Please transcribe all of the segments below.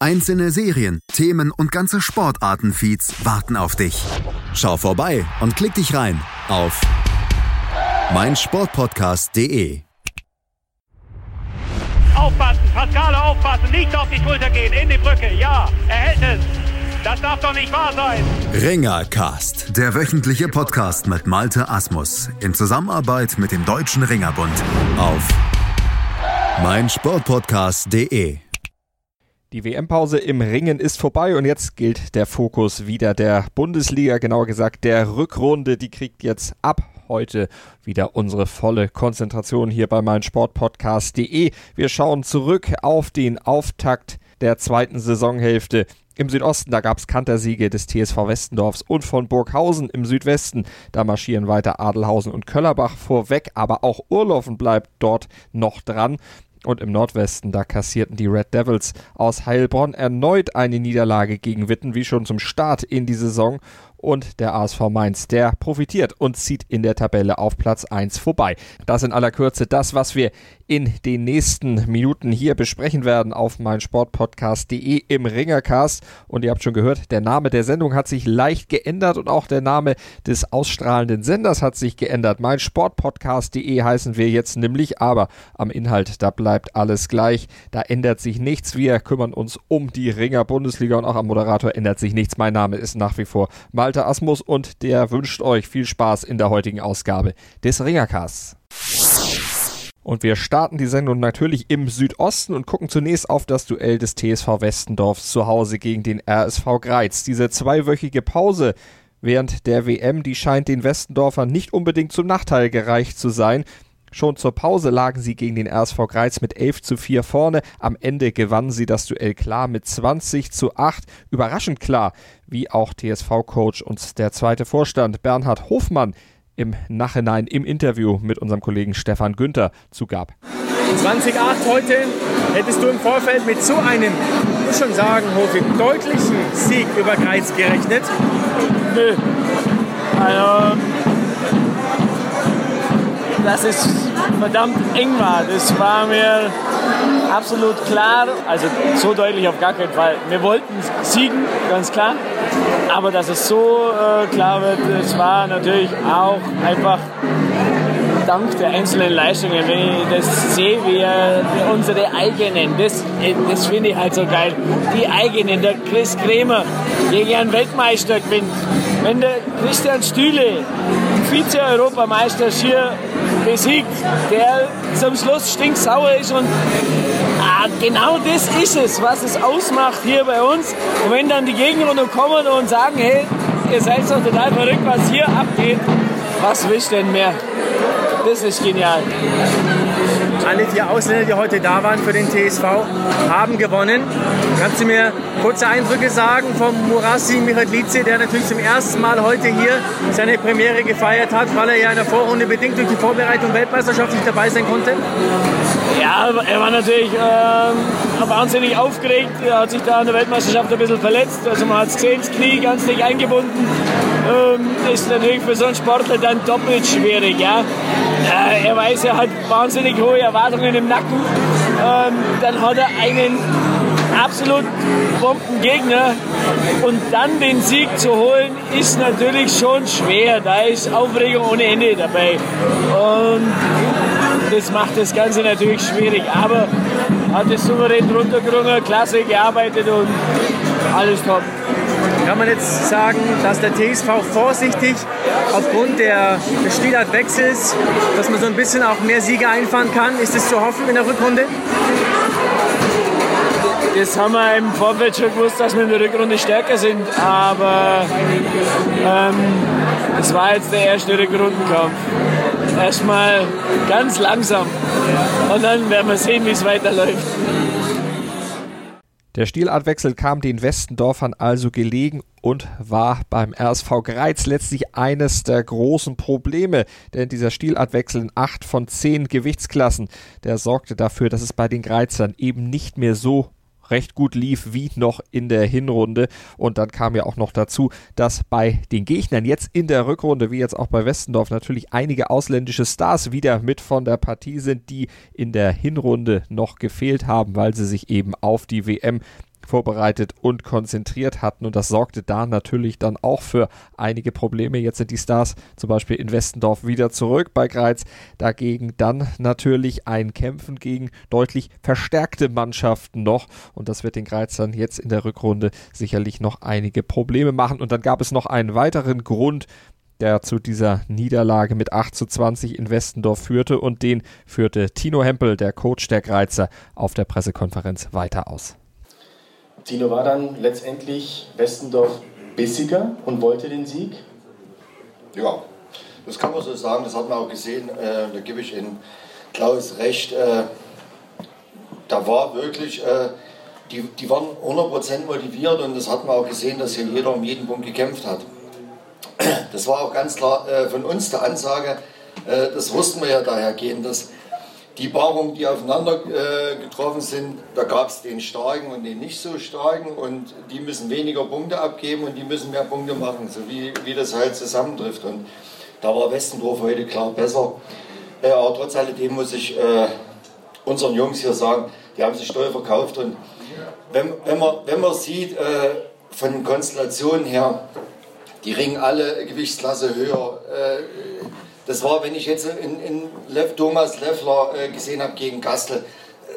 Einzelne Serien, Themen und ganze Sportartenfeeds warten auf dich. Schau vorbei und klick dich rein auf meinsportpodcast.de. Aufpassen, Pascale aufpassen, nicht auf die Schulter gehen, in die Brücke, ja, er hält es. Das darf doch nicht wahr sein. Ringercast, der wöchentliche Podcast mit Malte Asmus in Zusammenarbeit mit dem Deutschen Ringerbund auf meinsportpodcast.de. Die WM-Pause im Ringen ist vorbei und jetzt gilt der Fokus wieder der Bundesliga, genauer gesagt der Rückrunde. Die kriegt jetzt ab heute wieder unsere volle Konzentration hier bei meinsportpodcast.de. Wir schauen zurück auf den Auftakt der zweiten Saisonhälfte. Im Südosten, da gab es Kantersiege des TSV Westendorfs und von Burghausen im Südwesten. Da marschieren weiter Adelhausen und Köllerbach vorweg, aber auch Urlaufen bleibt dort noch dran. Und im Nordwesten, da kassierten die Red Devils aus Heilbronn erneut eine Niederlage gegen Witten, wie schon zum Start in die Saison und der ASV Mainz, der profitiert und zieht in der Tabelle auf Platz 1 vorbei. Das in aller Kürze das, was wir in den nächsten Minuten hier besprechen werden auf meinsportpodcast.de im Ringercast. Und ihr habt schon gehört, der Name der Sendung hat sich leicht geändert und auch der Name des ausstrahlenden Senders hat sich geändert. Meinsportpodcast.de heißen wir jetzt nämlich, aber am Inhalt, da bleibt alles gleich. Da ändert sich nichts. Wir kümmern uns um die Ringer Bundesliga und auch am Moderator ändert sich nichts. Mein Name ist nach wie vor Malte Asmus und der wünscht euch viel Spaß in der heutigen Ausgabe des Ringercasts. Und wir starten die Sendung natürlich im Südosten und gucken zunächst auf das Duell des TSV Westendorfs zu Hause gegen den RSV Greiz. Diese zweiwöchige Pause während der WM, die scheint den Westendorfern nicht unbedingt zum Nachteil gereicht zu sein. Schon zur Pause lagen sie gegen den RSV Greiz mit 11 zu 4 vorne. Am Ende gewannen sie das Duell klar mit 20 zu 8. Überraschend klar, wie auch TSV-Coach und der zweite Vorstand Bernhard Hofmann im Nachhinein im Interview mit unserem Kollegen Stefan Günther zugab. 2008 heute hättest du im Vorfeld mit so einem, ich muss schon sagen, Hofi, deutlichen Sieg über Greiz gerechnet? Nö. Also, dass es verdammt eng war, das war mir absolut klar. Also so deutlich auf gar keinen Fall. Wir wollten siegen, ganz klar. Aber dass es so äh, klar wird, das war natürlich auch einfach dank der einzelnen Leistungen. Wenn ich das sehe, wie unsere eigenen, das, das finde ich halt so geil. Die eigenen, der Chris Kremer gegen einen Weltmeister gewinnt. Wenn der Christian Stühle, Vize-Europameister, schier besiegt, der zum Schluss stinksauer ist und ah, genau das ist es, was es ausmacht hier bei uns. Und wenn dann die noch kommen und sagen, hey, ihr seid doch total verrückt, was hier abgeht, was willst du denn mehr? Das ist genial. Alle vier Ausländer, die heute da waren für den TSV, haben gewonnen. Kannst du mir kurze Eindrücke sagen vom Murasi Michalice, der natürlich zum ersten Mal heute hier seine Premiere gefeiert hat, weil er ja in der Vorrunde bedingt durch die Vorbereitung Weltmeisterschaft nicht dabei sein konnte? Ja, er war natürlich äh, wahnsinnig aufgeregt. Er hat sich da an der Weltmeisterschaft ein bisschen verletzt. Also man hat es gesehen, das Knie ganz dick eingebunden. Ähm, ist natürlich für so einen Sportler dann doppelt schwierig. Ja? Äh, er weiß, er hat wahnsinnig hohe Erwartungen im Nacken. Ähm, dann hat er einen absolut Bombengegner und dann den Sieg zu holen, ist natürlich schon schwer. Da ist Aufregung ohne Ende dabei. Und das macht das Ganze natürlich schwierig. Aber hat es souverän runtergerungen, klasse gearbeitet und alles top. Kann man jetzt sagen, dass der TSV vorsichtig aufgrund der, des Spielartwechsels, dass man so ein bisschen auch mehr Siege einfahren kann? Ist es zu hoffen in der Rückrunde? Das haben wir im Vorfeld schon gewusst, dass wir in der Rückrunde stärker sind, aber ähm, es war jetzt der erste Rückrundenkampf. Erstmal ganz langsam und dann werden wir sehen, wie es weiterläuft. Der Stilartwechsel kam den Westendorfern also gelegen und war beim RSV Greiz letztlich eines der großen Probleme, denn dieser Stilartwechsel in acht von zehn Gewichtsklassen, der sorgte dafür, dass es bei den Greizern eben nicht mehr so recht gut lief wie noch in der Hinrunde. Und dann kam ja auch noch dazu, dass bei den Gegnern jetzt in der Rückrunde, wie jetzt auch bei Westendorf, natürlich einige ausländische Stars wieder mit von der Partie sind, die in der Hinrunde noch gefehlt haben, weil sie sich eben auf die WM vorbereitet und konzentriert hatten. Und das sorgte da natürlich dann auch für einige Probleme. Jetzt sind die Stars zum Beispiel in Westendorf wieder zurück bei Greiz. Dagegen dann natürlich ein Kämpfen gegen deutlich verstärkte Mannschaften noch. Und das wird den Greizern jetzt in der Rückrunde sicherlich noch einige Probleme machen. Und dann gab es noch einen weiteren Grund, der zu dieser Niederlage mit 8 zu 20 in Westendorf führte und den führte Tino Hempel, der Coach der Greizer, auf der Pressekonferenz weiter aus. Tino war dann letztendlich Westendorf bissiger und wollte den Sieg? Ja, das kann man so sagen. Das hat man auch gesehen. Äh, da gebe ich Ihnen Klaus recht. Äh, da war wirklich, äh, die, die waren 100% motiviert und das hat man auch gesehen, dass hier jeder um jeden Punkt gekämpft hat. Das war auch ganz klar äh, von uns der Ansage. Äh, das wussten wir ja dahergehend, dass die Paarungen, die aufeinander äh, getroffen sind, da gab es den starken und den nicht so starken und die müssen weniger Punkte abgeben und die müssen mehr Punkte machen, so wie, wie das halt zusammentrifft. Und da war Westendorf heute klar besser. Äh, aber trotz alledem muss ich äh, unseren Jungs hier sagen, die haben sich toll verkauft und wenn, wenn, man, wenn man sieht, äh, von Konstellationen her, die ringen alle Gewichtsklasse höher äh, das war, wenn ich jetzt in, in Lev, Thomas Leffler äh, gesehen habe gegen Gastel.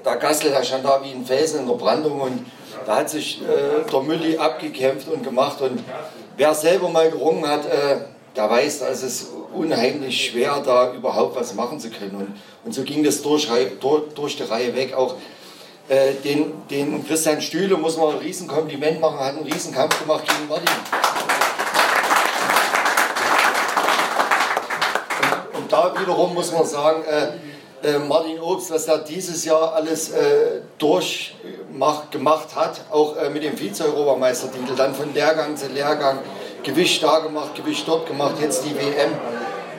Der Gastel, der stand da wie ein Felsen in der Brandung und da hat sich äh, der Mülli abgekämpft und gemacht. Und wer selber mal gerungen hat, äh, der weiß, da ist es unheimlich schwer, da überhaupt was machen zu können. Und, und so ging das durch, durch, durch die Reihe weg. Auch äh, den, den Christian Stühle muss man ein Riesenkompliment machen, hat einen Riesenkampf gemacht gegen Martin. Da wiederum muss man sagen, äh, äh, Martin Obst, was er dieses Jahr alles äh, durchgemacht hat, auch äh, mit dem Vize-Europameistertitel, dann von Lehrgang zu Lehrgang, Gewicht da gemacht, Gewicht dort gemacht, jetzt die WM.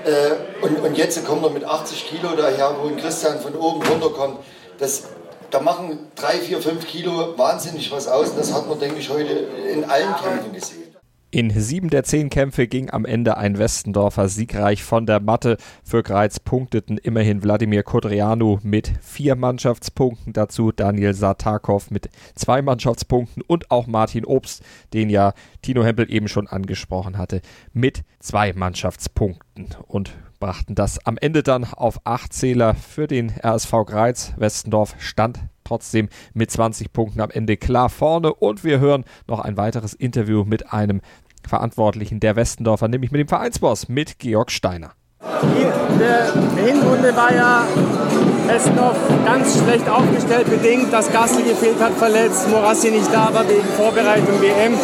Äh, und, und jetzt kommt er mit 80 Kilo daher, wo ein Christian von oben runterkommt. Das, da machen 3, 4, 5 Kilo wahnsinnig was aus. Das hat man, denke ich, heute in allen Kämpfen gesehen. In sieben der zehn Kämpfe ging am Ende ein Westendorfer siegreich von der Matte. Für Greiz punkteten immerhin Wladimir Kodrianu mit vier Mannschaftspunkten, dazu Daniel Sartakov mit zwei Mannschaftspunkten und auch Martin Obst, den ja Tino Hempel eben schon angesprochen hatte, mit zwei Mannschaftspunkten und brachten das am Ende dann auf acht Zähler für den RSV Greiz. Westendorf stand trotzdem mit 20 Punkten am Ende klar vorne. Und wir hören noch ein weiteres Interview mit einem Verantwortlichen der Westendorfer, nämlich mit dem Vereinsboss, mit Georg Steiner. In der Hinrunde war ja Westendorf ganz schlecht aufgestellt, bedingt, dass Gassel gefehlt hat, verletzt, Morassi nicht da war wegen Vorbereitung WM.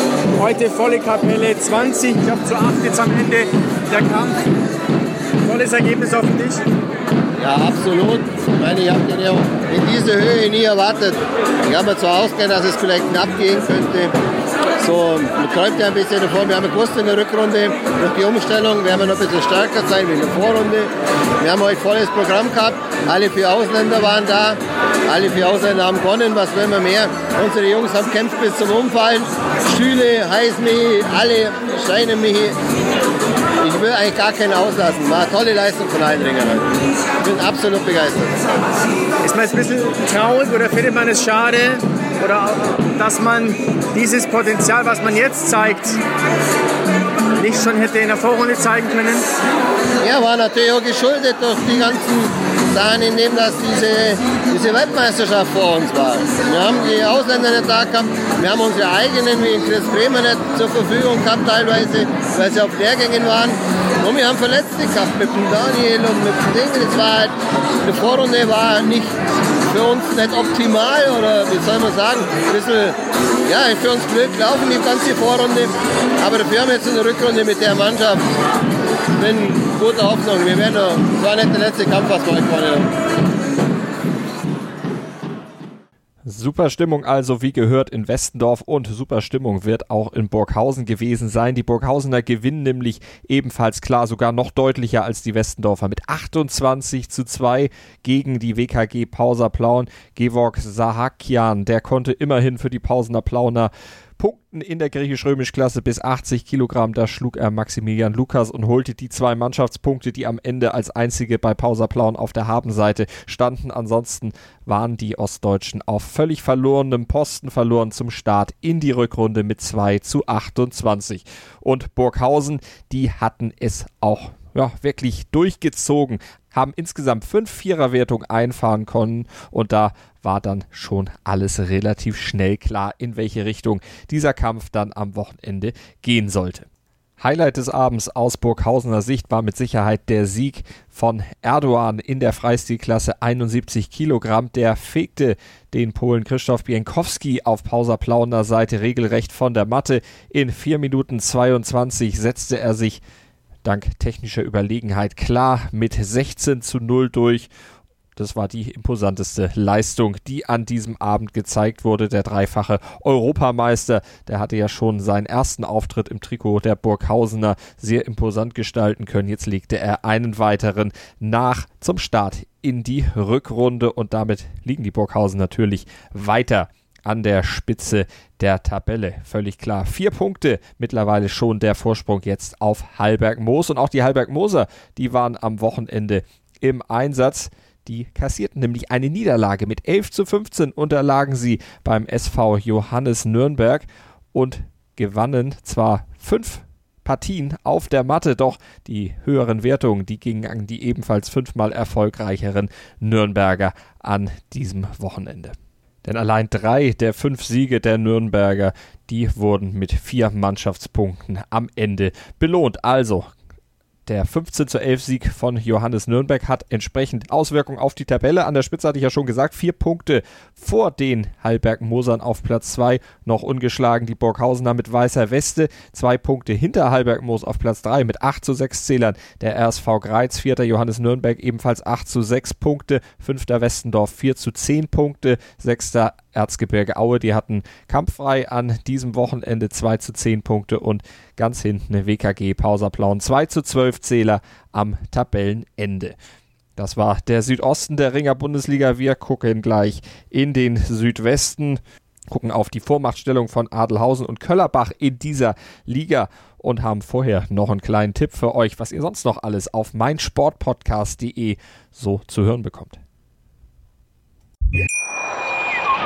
Heute volle Kapelle, 20, ich glaube zu 8 jetzt am Ende der Kampf. Tolles Ergebnis Tisch. Ja, absolut. Ich meine, ich habe den ja in dieser Höhe nie erwartet. Ich habe mir zwar ausgehört, dass es vielleicht knapp gehen könnte. So, man träumt ja ein bisschen davon. Wir haben gewusst in der Rückrunde, durch die Umstellung werden wir noch ein bisschen stärker sein wie in der Vorrunde. Wir haben heute volles Programm gehabt. Alle vier Ausländer waren da. Alle vier Ausländer haben gewonnen. Was wollen wir mehr? Unsere Jungs haben kämpft bis zum Umfallen. Stühle, Heißmilch, alle scheinen mich ich will eigentlich gar keinen auslassen. War eine tolle Leistung von allen Ringern. Ich bin absolut begeistert. Ist man jetzt ein bisschen traurig oder findet man es schade, oder dass man dieses Potenzial, was man jetzt zeigt, nicht schon hätte in der Vorrunde zeigen können? Ja, war natürlich auch geschuldet durch die ganzen Sachen, indem das diese, diese Weltmeisterschaft vor uns war. Wir haben die Ausländer nicht da gehabt, wir haben unsere eigenen, wie in Chris Bremer, nicht zur Verfügung gehabt teilweise, weil sie auf Lehrgängen waren. Und wir haben Verletzte gehabt mit dem Daniel und mit dem Ding. Das war halt, die Vorrunde war nicht für uns nicht optimal oder wie soll man sagen, ein bisschen, ja, für uns blöd gelaufen die ganze Vorrunde. Aber dafür haben wir jetzt in der Rückrunde mit der Mannschaft bin guter Hoffnung. Wir werden, das war nicht der letzte Kampf, was wir gewonnen. Super Stimmung also, wie gehört, in Westendorf und super Stimmung wird auch in Burghausen gewesen sein. Die Burghausener gewinnen nämlich ebenfalls klar, sogar noch deutlicher als die Westendorfer mit 28 zu 2 gegen die WKG Pauser Plauen. Gevorg Sahakian, der konnte immerhin für die Pausener Plauner Punkten in der griechisch-römisch-Klasse bis 80 Kilogramm. Da schlug er Maximilian Lukas und holte die zwei Mannschaftspunkte, die am Ende als einzige bei Pauserplauen auf der Habenseite standen. Ansonsten waren die Ostdeutschen auf völlig verlorenem Posten verloren zum Start in die Rückrunde mit 2 zu 28. Und Burghausen, die hatten es auch ja, wirklich durchgezogen, haben insgesamt fünf Viererwertungen einfahren können und da war dann schon alles relativ schnell klar, in welche Richtung dieser Kampf dann am Wochenende gehen sollte. Highlight des Abends aus Burghausener Sicht war mit Sicherheit der Sieg von Erdogan in der Freistilklasse 71 Kilogramm. Der fegte den Polen Krzysztof Bienkowski auf Pauserplauner Seite regelrecht von der Matte. In 4 Minuten 22 setzte er sich dank technischer Überlegenheit klar mit 16 zu 0 durch. Das war die imposanteste Leistung, die an diesem Abend gezeigt wurde. Der dreifache Europameister, der hatte ja schon seinen ersten Auftritt im Trikot der Burghausener sehr imposant gestalten können. Jetzt legte er einen weiteren nach zum Start in die Rückrunde und damit liegen die Burghausen natürlich weiter an der Spitze der Tabelle. Völlig klar. Vier Punkte mittlerweile schon der Vorsprung jetzt auf Halberg Moos. Und auch die Halberg Moser, die waren am Wochenende im Einsatz. Die kassierten nämlich eine Niederlage. Mit 11 zu 15 unterlagen sie beim SV Johannes Nürnberg und gewannen zwar fünf Partien auf der Matte, doch die höheren Wertungen, die gingen an die ebenfalls fünfmal erfolgreicheren Nürnberger an diesem Wochenende. Denn allein drei der fünf Siege der Nürnberger, die wurden mit vier Mannschaftspunkten am Ende belohnt. Also der 15 zu 11 Sieg von Johannes Nürnberg hat entsprechend Auswirkungen auf die Tabelle. An der Spitze hatte ich ja schon gesagt, vier Punkte vor den Hallberg-Mosern auf Platz 2. Noch ungeschlagen die Burghausener mit weißer Weste. Zwei Punkte hinter Hallberg-Moos auf Platz 3 mit 8 zu 6 Zählern. Der RSV Greiz, vierter Johannes Nürnberg ebenfalls 8 zu 6 Punkte. Fünfter Westendorf 4 zu 10 Punkte. Sechster Erzgebirge Aue, die hatten kampffrei an diesem Wochenende 2 zu 10 Punkte und ganz hinten WKG Pauserplauen 2 zu 12 Zähler am Tabellenende. Das war der Südosten der Ringer Bundesliga. Wir gucken gleich in den Südwesten, gucken auf die Vormachtstellung von Adelhausen und Köllerbach in dieser Liga und haben vorher noch einen kleinen Tipp für euch, was ihr sonst noch alles auf meinsportpodcast.de so zu hören bekommt.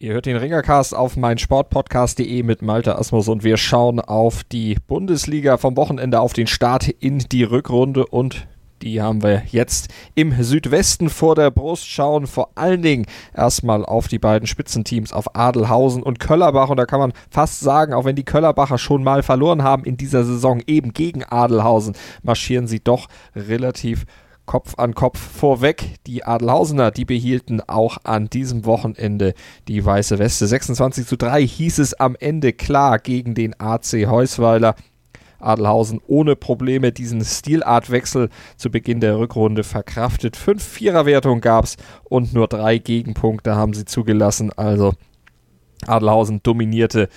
Ihr hört den Ringercast auf meinsportpodcast.de mit Malte Asmus und wir schauen auf die Bundesliga vom Wochenende, auf den Start in die Rückrunde und die haben wir jetzt im Südwesten vor der Brust. Schauen vor allen Dingen erstmal auf die beiden Spitzenteams, auf Adelhausen und Köllerbach. Und da kann man fast sagen, auch wenn die Köllerbacher schon mal verloren haben in dieser Saison eben gegen Adelhausen, marschieren sie doch relativ Kopf an Kopf vorweg. Die Adelhausener, die behielten auch an diesem Wochenende die weiße Weste. 26 zu 3 hieß es am Ende klar gegen den AC Heusweiler. Adelhausen ohne Probleme diesen Stilartwechsel zu Beginn der Rückrunde verkraftet. Fünf Viererwertungen gab es und nur drei Gegenpunkte haben sie zugelassen. Also Adelhausen dominierte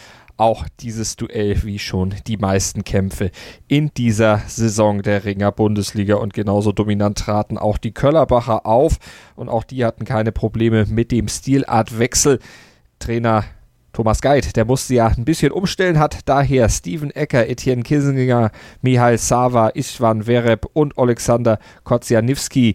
auch dieses Duell wie schon die meisten Kämpfe in dieser Saison der Ringer Bundesliga und genauso dominant traten auch die Köllerbacher auf und auch die hatten keine Probleme mit dem Stilartwechsel. Trainer Thomas Geit, der musste ja ein bisschen umstellen, hat daher Steven Ecker, Etienne Kissinger, Mihail Sava, Istvan Vereb und Alexander Kozianewski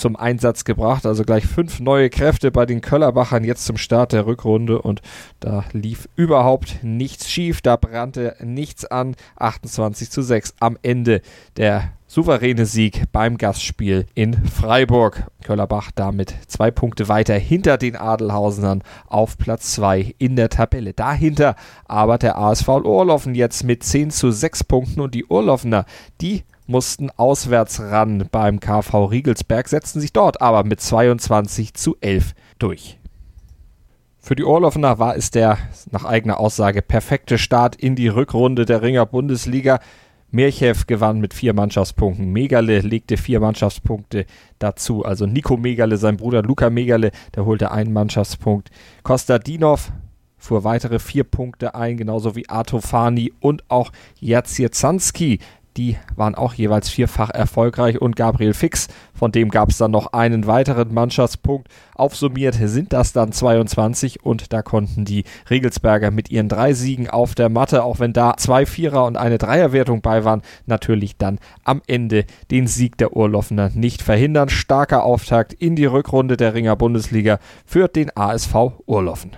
zum Einsatz gebracht. Also gleich fünf neue Kräfte bei den Köllerbachern jetzt zum Start der Rückrunde und da lief überhaupt nichts schief, da brannte nichts an. 28 zu 6 am Ende der souveräne Sieg beim Gastspiel in Freiburg. Köllerbach damit zwei Punkte weiter hinter den Adelhausenern auf Platz 2 in der Tabelle. Dahinter aber der ASV Urlaufen jetzt mit 10 zu 6 Punkten und die Urlaufener, die mussten auswärts ran beim KV Riegelsberg, setzten sich dort aber mit 22 zu 11 durch. Für die Orloffener war es der nach eigener Aussage perfekte Start in die Rückrunde der Ringer Bundesliga. Mirchew gewann mit vier Mannschaftspunkten. Megale legte vier Mannschaftspunkte dazu. Also Nico Megale, sein Bruder Luca Megale, der holte einen Mannschaftspunkt. Kostadinov fuhr weitere vier Punkte ein, genauso wie Artofani und auch Jacieczanski die waren auch jeweils vierfach erfolgreich und Gabriel Fix, von dem gab es dann noch einen weiteren Mannschaftspunkt. Aufsummiert sind das dann 22 und da konnten die Regelsberger mit ihren drei Siegen auf der Matte, auch wenn da zwei Vierer und eine Dreierwertung bei waren, natürlich dann am Ende den Sieg der Urloffener nicht verhindern. Starker Auftakt in die Rückrunde der Ringer Bundesliga für den ASV Urloffen.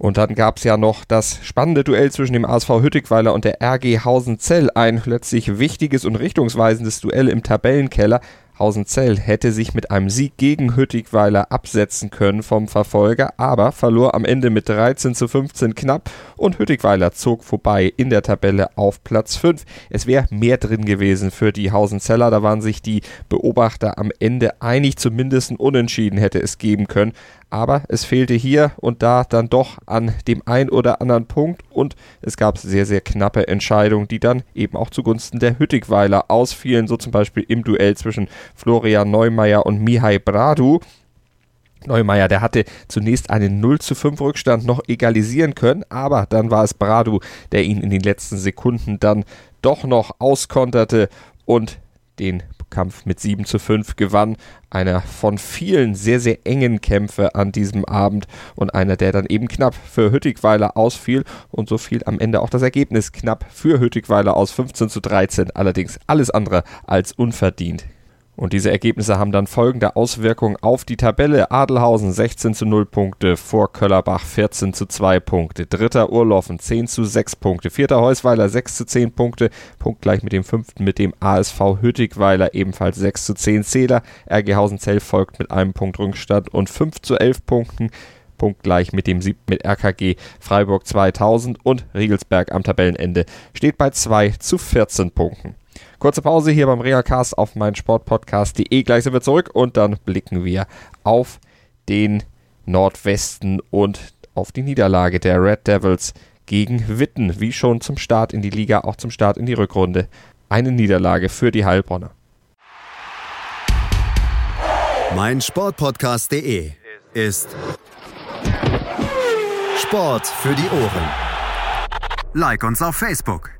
Und dann gab es ja noch das spannende Duell zwischen dem ASV Hüttigweiler und der RG Hausenzell. Ein letztlich wichtiges und richtungsweisendes Duell im Tabellenkeller. Hausenzell hätte sich mit einem Sieg gegen Hüttigweiler absetzen können vom Verfolger, aber verlor am Ende mit 13 zu 15 knapp und Hüttigweiler zog vorbei in der Tabelle auf Platz 5. Es wäre mehr drin gewesen für die Hausenzeller, da waren sich die Beobachter am Ende einig, zumindest ein Unentschieden hätte es geben können aber es fehlte hier und da dann doch an dem ein oder anderen Punkt und es gab sehr, sehr knappe Entscheidungen, die dann eben auch zugunsten der Hüttigweiler ausfielen, so zum Beispiel im Duell zwischen Florian Neumeier und Mihai Bradu. Neumeier, der hatte zunächst einen 0 zu 5 Rückstand noch egalisieren können, aber dann war es Bradu, der ihn in den letzten Sekunden dann doch noch auskonterte und den Kampf mit 7 zu 5 gewann. Einer von vielen sehr, sehr engen Kämpfe an diesem Abend und einer, der dann eben knapp für Hüttigweiler ausfiel und so fiel am Ende auch das Ergebnis knapp für Hüttigweiler aus 15 zu 13. Allerdings alles andere als unverdient. Und diese Ergebnisse haben dann folgende Auswirkungen auf die Tabelle. Adelhausen 16 zu 0 Punkte, vor Köllerbach 14 zu 2 Punkte, dritter Urlaufen 10 zu 6 Punkte, vierter Heusweiler 6 zu 10 Punkte, punktgleich mit dem fünften mit dem ASV Hüttigweiler ebenfalls 6 zu 10 Zähler. RG Hausenzell folgt mit einem Punkt Rückstand und 5 zu 11 Punkten punktgleich mit dem siebten mit RKG Freiburg 2000 und Riegelsberg am Tabellenende steht bei 2 zu 14 Punkten. Kurze Pause hier beim Reacast auf mein Sportpodcast.de. Gleich sind wir zurück und dann blicken wir auf den Nordwesten und auf die Niederlage der Red Devils gegen Witten. Wie schon zum Start in die Liga, auch zum Start in die Rückrunde. Eine Niederlage für die Heilbronner. Mein Sportpodcast.de ist Sport für die Ohren. Like uns auf Facebook.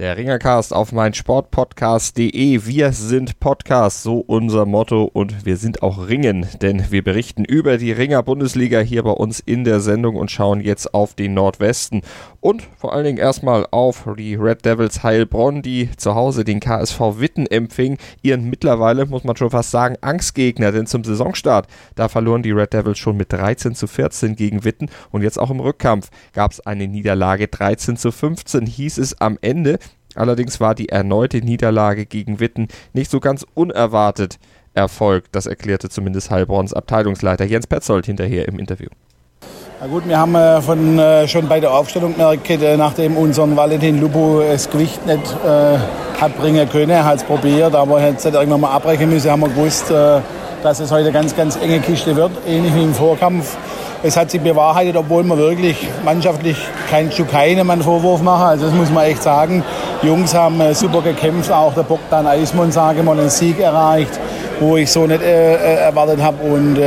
Der Ringercast auf mein Sportpodcast.de. Wir sind Podcast, so unser Motto. Und wir sind auch Ringen, denn wir berichten über die Ringer Bundesliga hier bei uns in der Sendung und schauen jetzt auf den Nordwesten. Und vor allen Dingen erstmal auf die Red Devils Heilbronn, die zu Hause den KSV Witten empfing, ihren mittlerweile, muss man schon fast sagen, Angstgegner, denn zum Saisonstart, da verloren die Red Devils schon mit 13 zu 14 gegen Witten. Und jetzt auch im Rückkampf gab es eine Niederlage 13 zu 15, hieß es am Ende Allerdings war die erneute Niederlage gegen Witten nicht so ganz unerwartet Erfolg. Das erklärte zumindest Heilbronns Abteilungsleiter Jens Petzold hinterher im Interview. Na gut, wir haben äh, von, äh, schon bei der Aufstellung gemerkt, äh, nachdem unser Valentin Lupo das Gewicht nicht hat bringen können, hat es probiert, aber er hat irgendwann mal abbrechen müssen, haben wir gewusst, dass es heute ganz, ganz enge Kiste wird, ähnlich wie im Vorkampf. Es hat sich bewahrheitet, obwohl wir wirklich mannschaftlich kein zu keinem Vorwurf machen. Also das muss man echt sagen. Jungs haben äh, super gekämpft, auch der Bogdan Eismann, sage mal, einen Sieg erreicht, wo ich so nicht erwartet habe. Und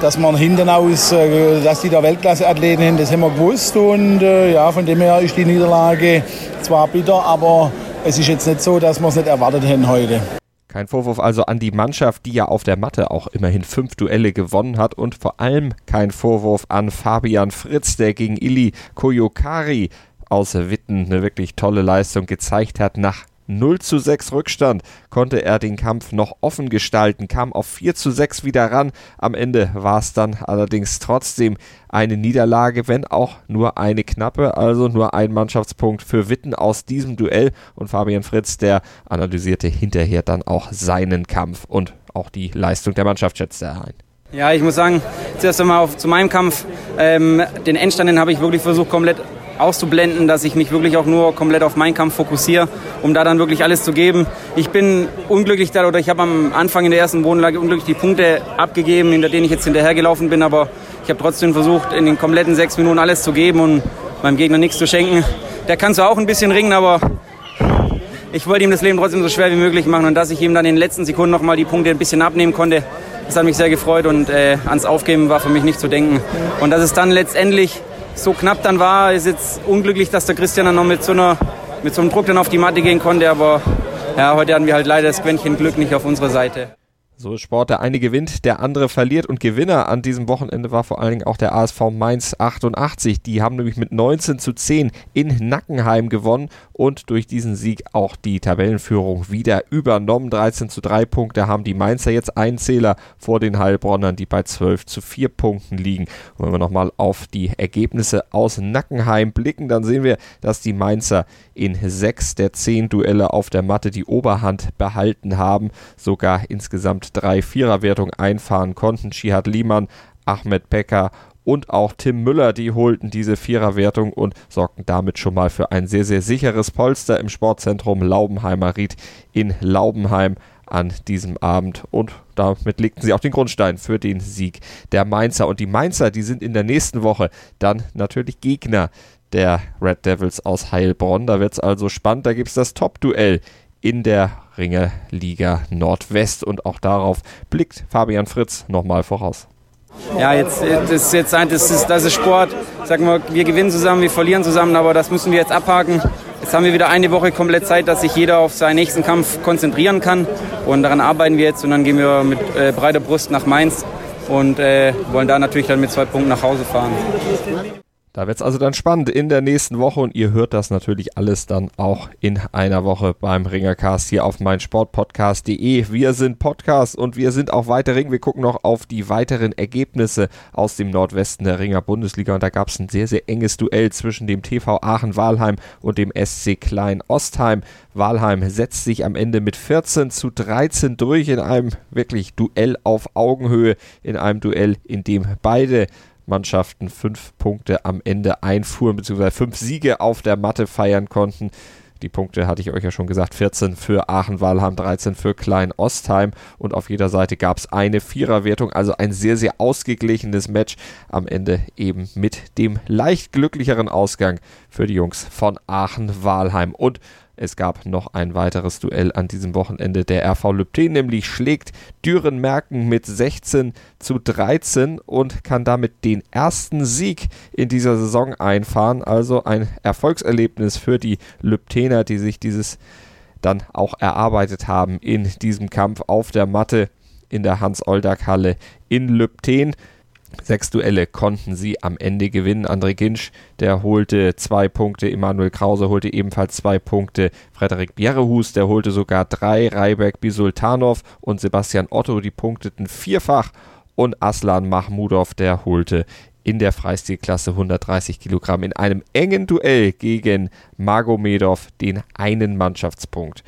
dass man hinten aus, äh, dass die da Weltklasse-Athleten sind, das haben wir gewusst. Und äh, ja, von dem her ist die Niederlage zwar bitter, aber es ist jetzt nicht so, dass wir es nicht erwartet hätten heute. Kein Vorwurf also an die Mannschaft, die ja auf der Matte auch immerhin fünf Duelle gewonnen hat und vor allem kein Vorwurf an Fabian Fritz, der gegen Ili Koyokari aus Witten eine wirklich tolle Leistung gezeigt hat nach 0 zu 6 Rückstand konnte er den Kampf noch offen gestalten, kam auf 4 zu 6 wieder ran. Am Ende war es dann allerdings trotzdem eine Niederlage, wenn auch nur eine knappe, also nur ein Mannschaftspunkt für Witten aus diesem Duell. Und Fabian Fritz, der analysierte hinterher dann auch seinen Kampf und auch die Leistung der Mannschaft schätzte er ein. Ja, ich muss sagen, zuerst einmal auf, zu meinem Kampf. Ähm, den Endstand, habe ich wirklich versucht, komplett auszublenden, dass ich mich wirklich auch nur komplett auf meinen Kampf fokussiere, um da dann wirklich alles zu geben. Ich bin unglücklich da, oder ich habe am Anfang in der ersten Bodenlage unglücklich die Punkte abgegeben, hinter denen ich jetzt hinterhergelaufen bin, aber ich habe trotzdem versucht, in den kompletten sechs Minuten alles zu geben und meinem Gegner nichts zu schenken. Der kann zwar auch ein bisschen ringen, aber ich wollte ihm das Leben trotzdem so schwer wie möglich machen und dass ich ihm dann in den letzten Sekunden nochmal die Punkte ein bisschen abnehmen konnte, das hat mich sehr gefreut und äh, ans Aufgeben war für mich nicht zu denken. Und dass es dann letztendlich so knapp dann war. Ist jetzt unglücklich, dass der Christian dann noch mit so, einer, mit so einem Druck dann auf die Matte gehen konnte. Aber ja, heute hatten wir halt leider das Quäntchen Glück nicht auf unserer Seite. So ist Sport, der eine gewinnt, der andere verliert und Gewinner an diesem Wochenende war vor allen Dingen auch der ASV Mainz 88. Die haben nämlich mit 19 zu 10 in Nackenheim gewonnen und durch diesen Sieg auch die Tabellenführung wieder übernommen. 13 zu 3 Punkte haben die Mainzer jetzt einen Zähler vor den Heilbronnern, die bei 12 zu 4 Punkten liegen. Und wenn wir nochmal auf die Ergebnisse aus Nackenheim blicken, dann sehen wir, dass die Mainzer in sechs der zehn Duelle auf der Matte die Oberhand behalten haben, sogar insgesamt drei Viererwertungen einfahren konnten. Shihad Liemann, Ahmed Becker und auch Tim Müller, die holten diese Viererwertung und sorgten damit schon mal für ein sehr, sehr sicheres Polster im Sportzentrum Laubenheimer Ried in Laubenheim an diesem Abend und damit legten sie auch den Grundstein für den Sieg der Mainzer. Und die Mainzer, die sind in der nächsten Woche dann natürlich Gegner der Red Devils aus Heilbronn. Da wird es also spannend. Da gibt es das Top-Duell in der Ringerliga Nordwest und auch darauf blickt Fabian Fritz nochmal voraus. Ja, jetzt das jetzt das ist, das ist Sport. Sagen wir, wir gewinnen zusammen, wir verlieren zusammen, aber das müssen wir jetzt abhaken. Jetzt haben wir wieder eine Woche komplett Zeit, dass sich jeder auf seinen nächsten Kampf konzentrieren kann und daran arbeiten wir jetzt und dann gehen wir mit äh, breiter Brust nach Mainz und äh, wollen da natürlich dann mit zwei Punkten nach Hause fahren. Da wird es also dann spannend in der nächsten Woche und ihr hört das natürlich alles dann auch in einer Woche beim Ringercast hier auf meinsportpodcast.de. Wir sind Podcast und wir sind auch weiter Ring. Wir gucken noch auf die weiteren Ergebnisse aus dem Nordwesten der Ringer Bundesliga und da gab es ein sehr, sehr enges Duell zwischen dem TV Aachen-Walheim und dem SC Klein-Ostheim. Walheim setzt sich am Ende mit 14 zu 13 durch in einem wirklich Duell auf Augenhöhe, in einem Duell, in dem beide Mannschaften fünf Punkte am Ende einfuhren, beziehungsweise fünf Siege auf der Matte feiern konnten. Die Punkte hatte ich euch ja schon gesagt, 14 für Aachen-Walheim, 13 für Klein-Ostheim und auf jeder Seite gab es eine Viererwertung, also ein sehr, sehr ausgeglichenes Match. Am Ende eben mit dem leicht glücklicheren Ausgang für die Jungs von Aachen-Walheim. Und es gab noch ein weiteres Duell an diesem Wochenende. Der RV Lübten nämlich schlägt Düren-Merken mit 16 zu 13 und kann damit den ersten Sieg in dieser Saison einfahren. Also ein Erfolgserlebnis für die Lübtener, die sich dieses dann auch erarbeitet haben in diesem Kampf auf der Matte in der Hans-Oldak-Halle in Lübten. Sechs Duelle konnten sie am Ende gewinnen. André Ginsch, der holte zwei Punkte. Emanuel Krause holte ebenfalls zwei Punkte. Frederik Bjerrehus, der holte sogar drei. Reiberg Bisultanov und Sebastian Otto, die punkteten vierfach. Und Aslan Mahmudov, der holte in der Freistilklasse 130 Kilogramm in einem engen Duell gegen Magomedov den einen Mannschaftspunkt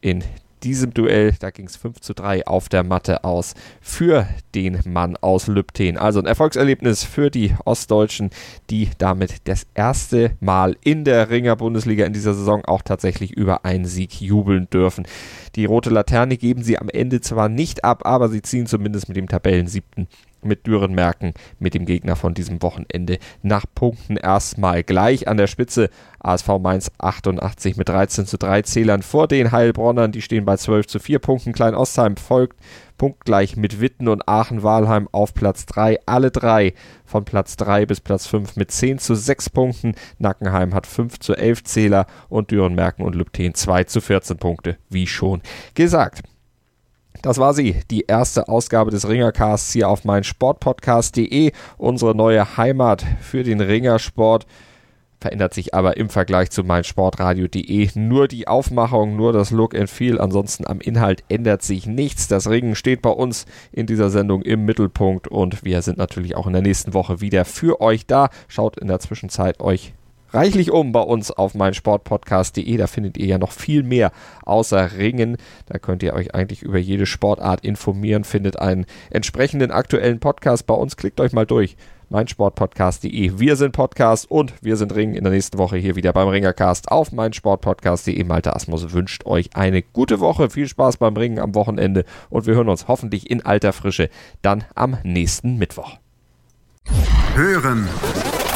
in diesem Duell, da ging es 5 zu 3 auf der Matte aus für den Mann aus Lübten. Also ein Erfolgserlebnis für die Ostdeutschen, die damit das erste Mal in der Ringer Bundesliga in dieser Saison auch tatsächlich über einen Sieg jubeln dürfen. Die rote Laterne geben sie am Ende zwar nicht ab, aber sie ziehen zumindest mit dem Tabellensiebten mit Dürenmerken mit dem Gegner von diesem Wochenende nach Punkten erstmal gleich an der Spitze. ASV Mainz 88 mit 13 zu 3 Zählern vor den Heilbronnern. Die stehen bei 12 zu 4 Punkten. Klein Ostheim folgt punktgleich mit Witten und Aachen-Walheim auf Platz 3. Alle drei von Platz 3 bis Platz 5 mit 10 zu 6 Punkten. Nackenheim hat 5 zu 11 Zähler und Dürenmerken und Lübten 2 zu 14 Punkte, wie schon gesagt. Das war sie, die erste Ausgabe des Ringercasts hier auf meinsportpodcast.de. Unsere neue Heimat für den Ringersport verändert sich aber im Vergleich zu meinsportradio.de nur die Aufmachung, nur das Look and Feel. Ansonsten am Inhalt ändert sich nichts. Das Ringen steht bei uns in dieser Sendung im Mittelpunkt und wir sind natürlich auch in der nächsten Woche wieder für euch da. Schaut in der Zwischenzeit euch reichlich um bei uns auf meinsportpodcast.de. Da findet ihr ja noch viel mehr außer Ringen. Da könnt ihr euch eigentlich über jede Sportart informieren, findet einen entsprechenden aktuellen Podcast bei uns. Klickt euch mal durch meinsportpodcast.de. Wir sind Podcast und wir sind Ring in der nächsten Woche hier wieder beim Ringercast auf meinsportpodcast.de. Malte Asmus wünscht euch eine gute Woche. Viel Spaß beim Ringen am Wochenende und wir hören uns hoffentlich in alter Frische dann am nächsten Mittwoch. Hören,